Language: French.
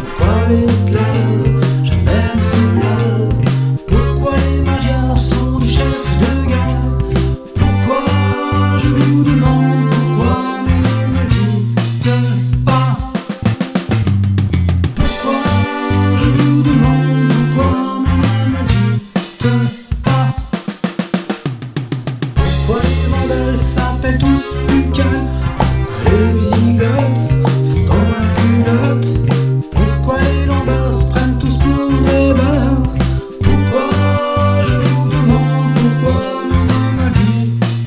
Pourquoi les Slaves j'aime ce mal Pourquoi les magiars sont du chef de guerre Pourquoi je vous demande Pourquoi mon homme me dit te pas Pourquoi je vous demande Pourquoi mon homme me dit te pas Pourquoi les rebelles s'appellent tous plus Pourquoi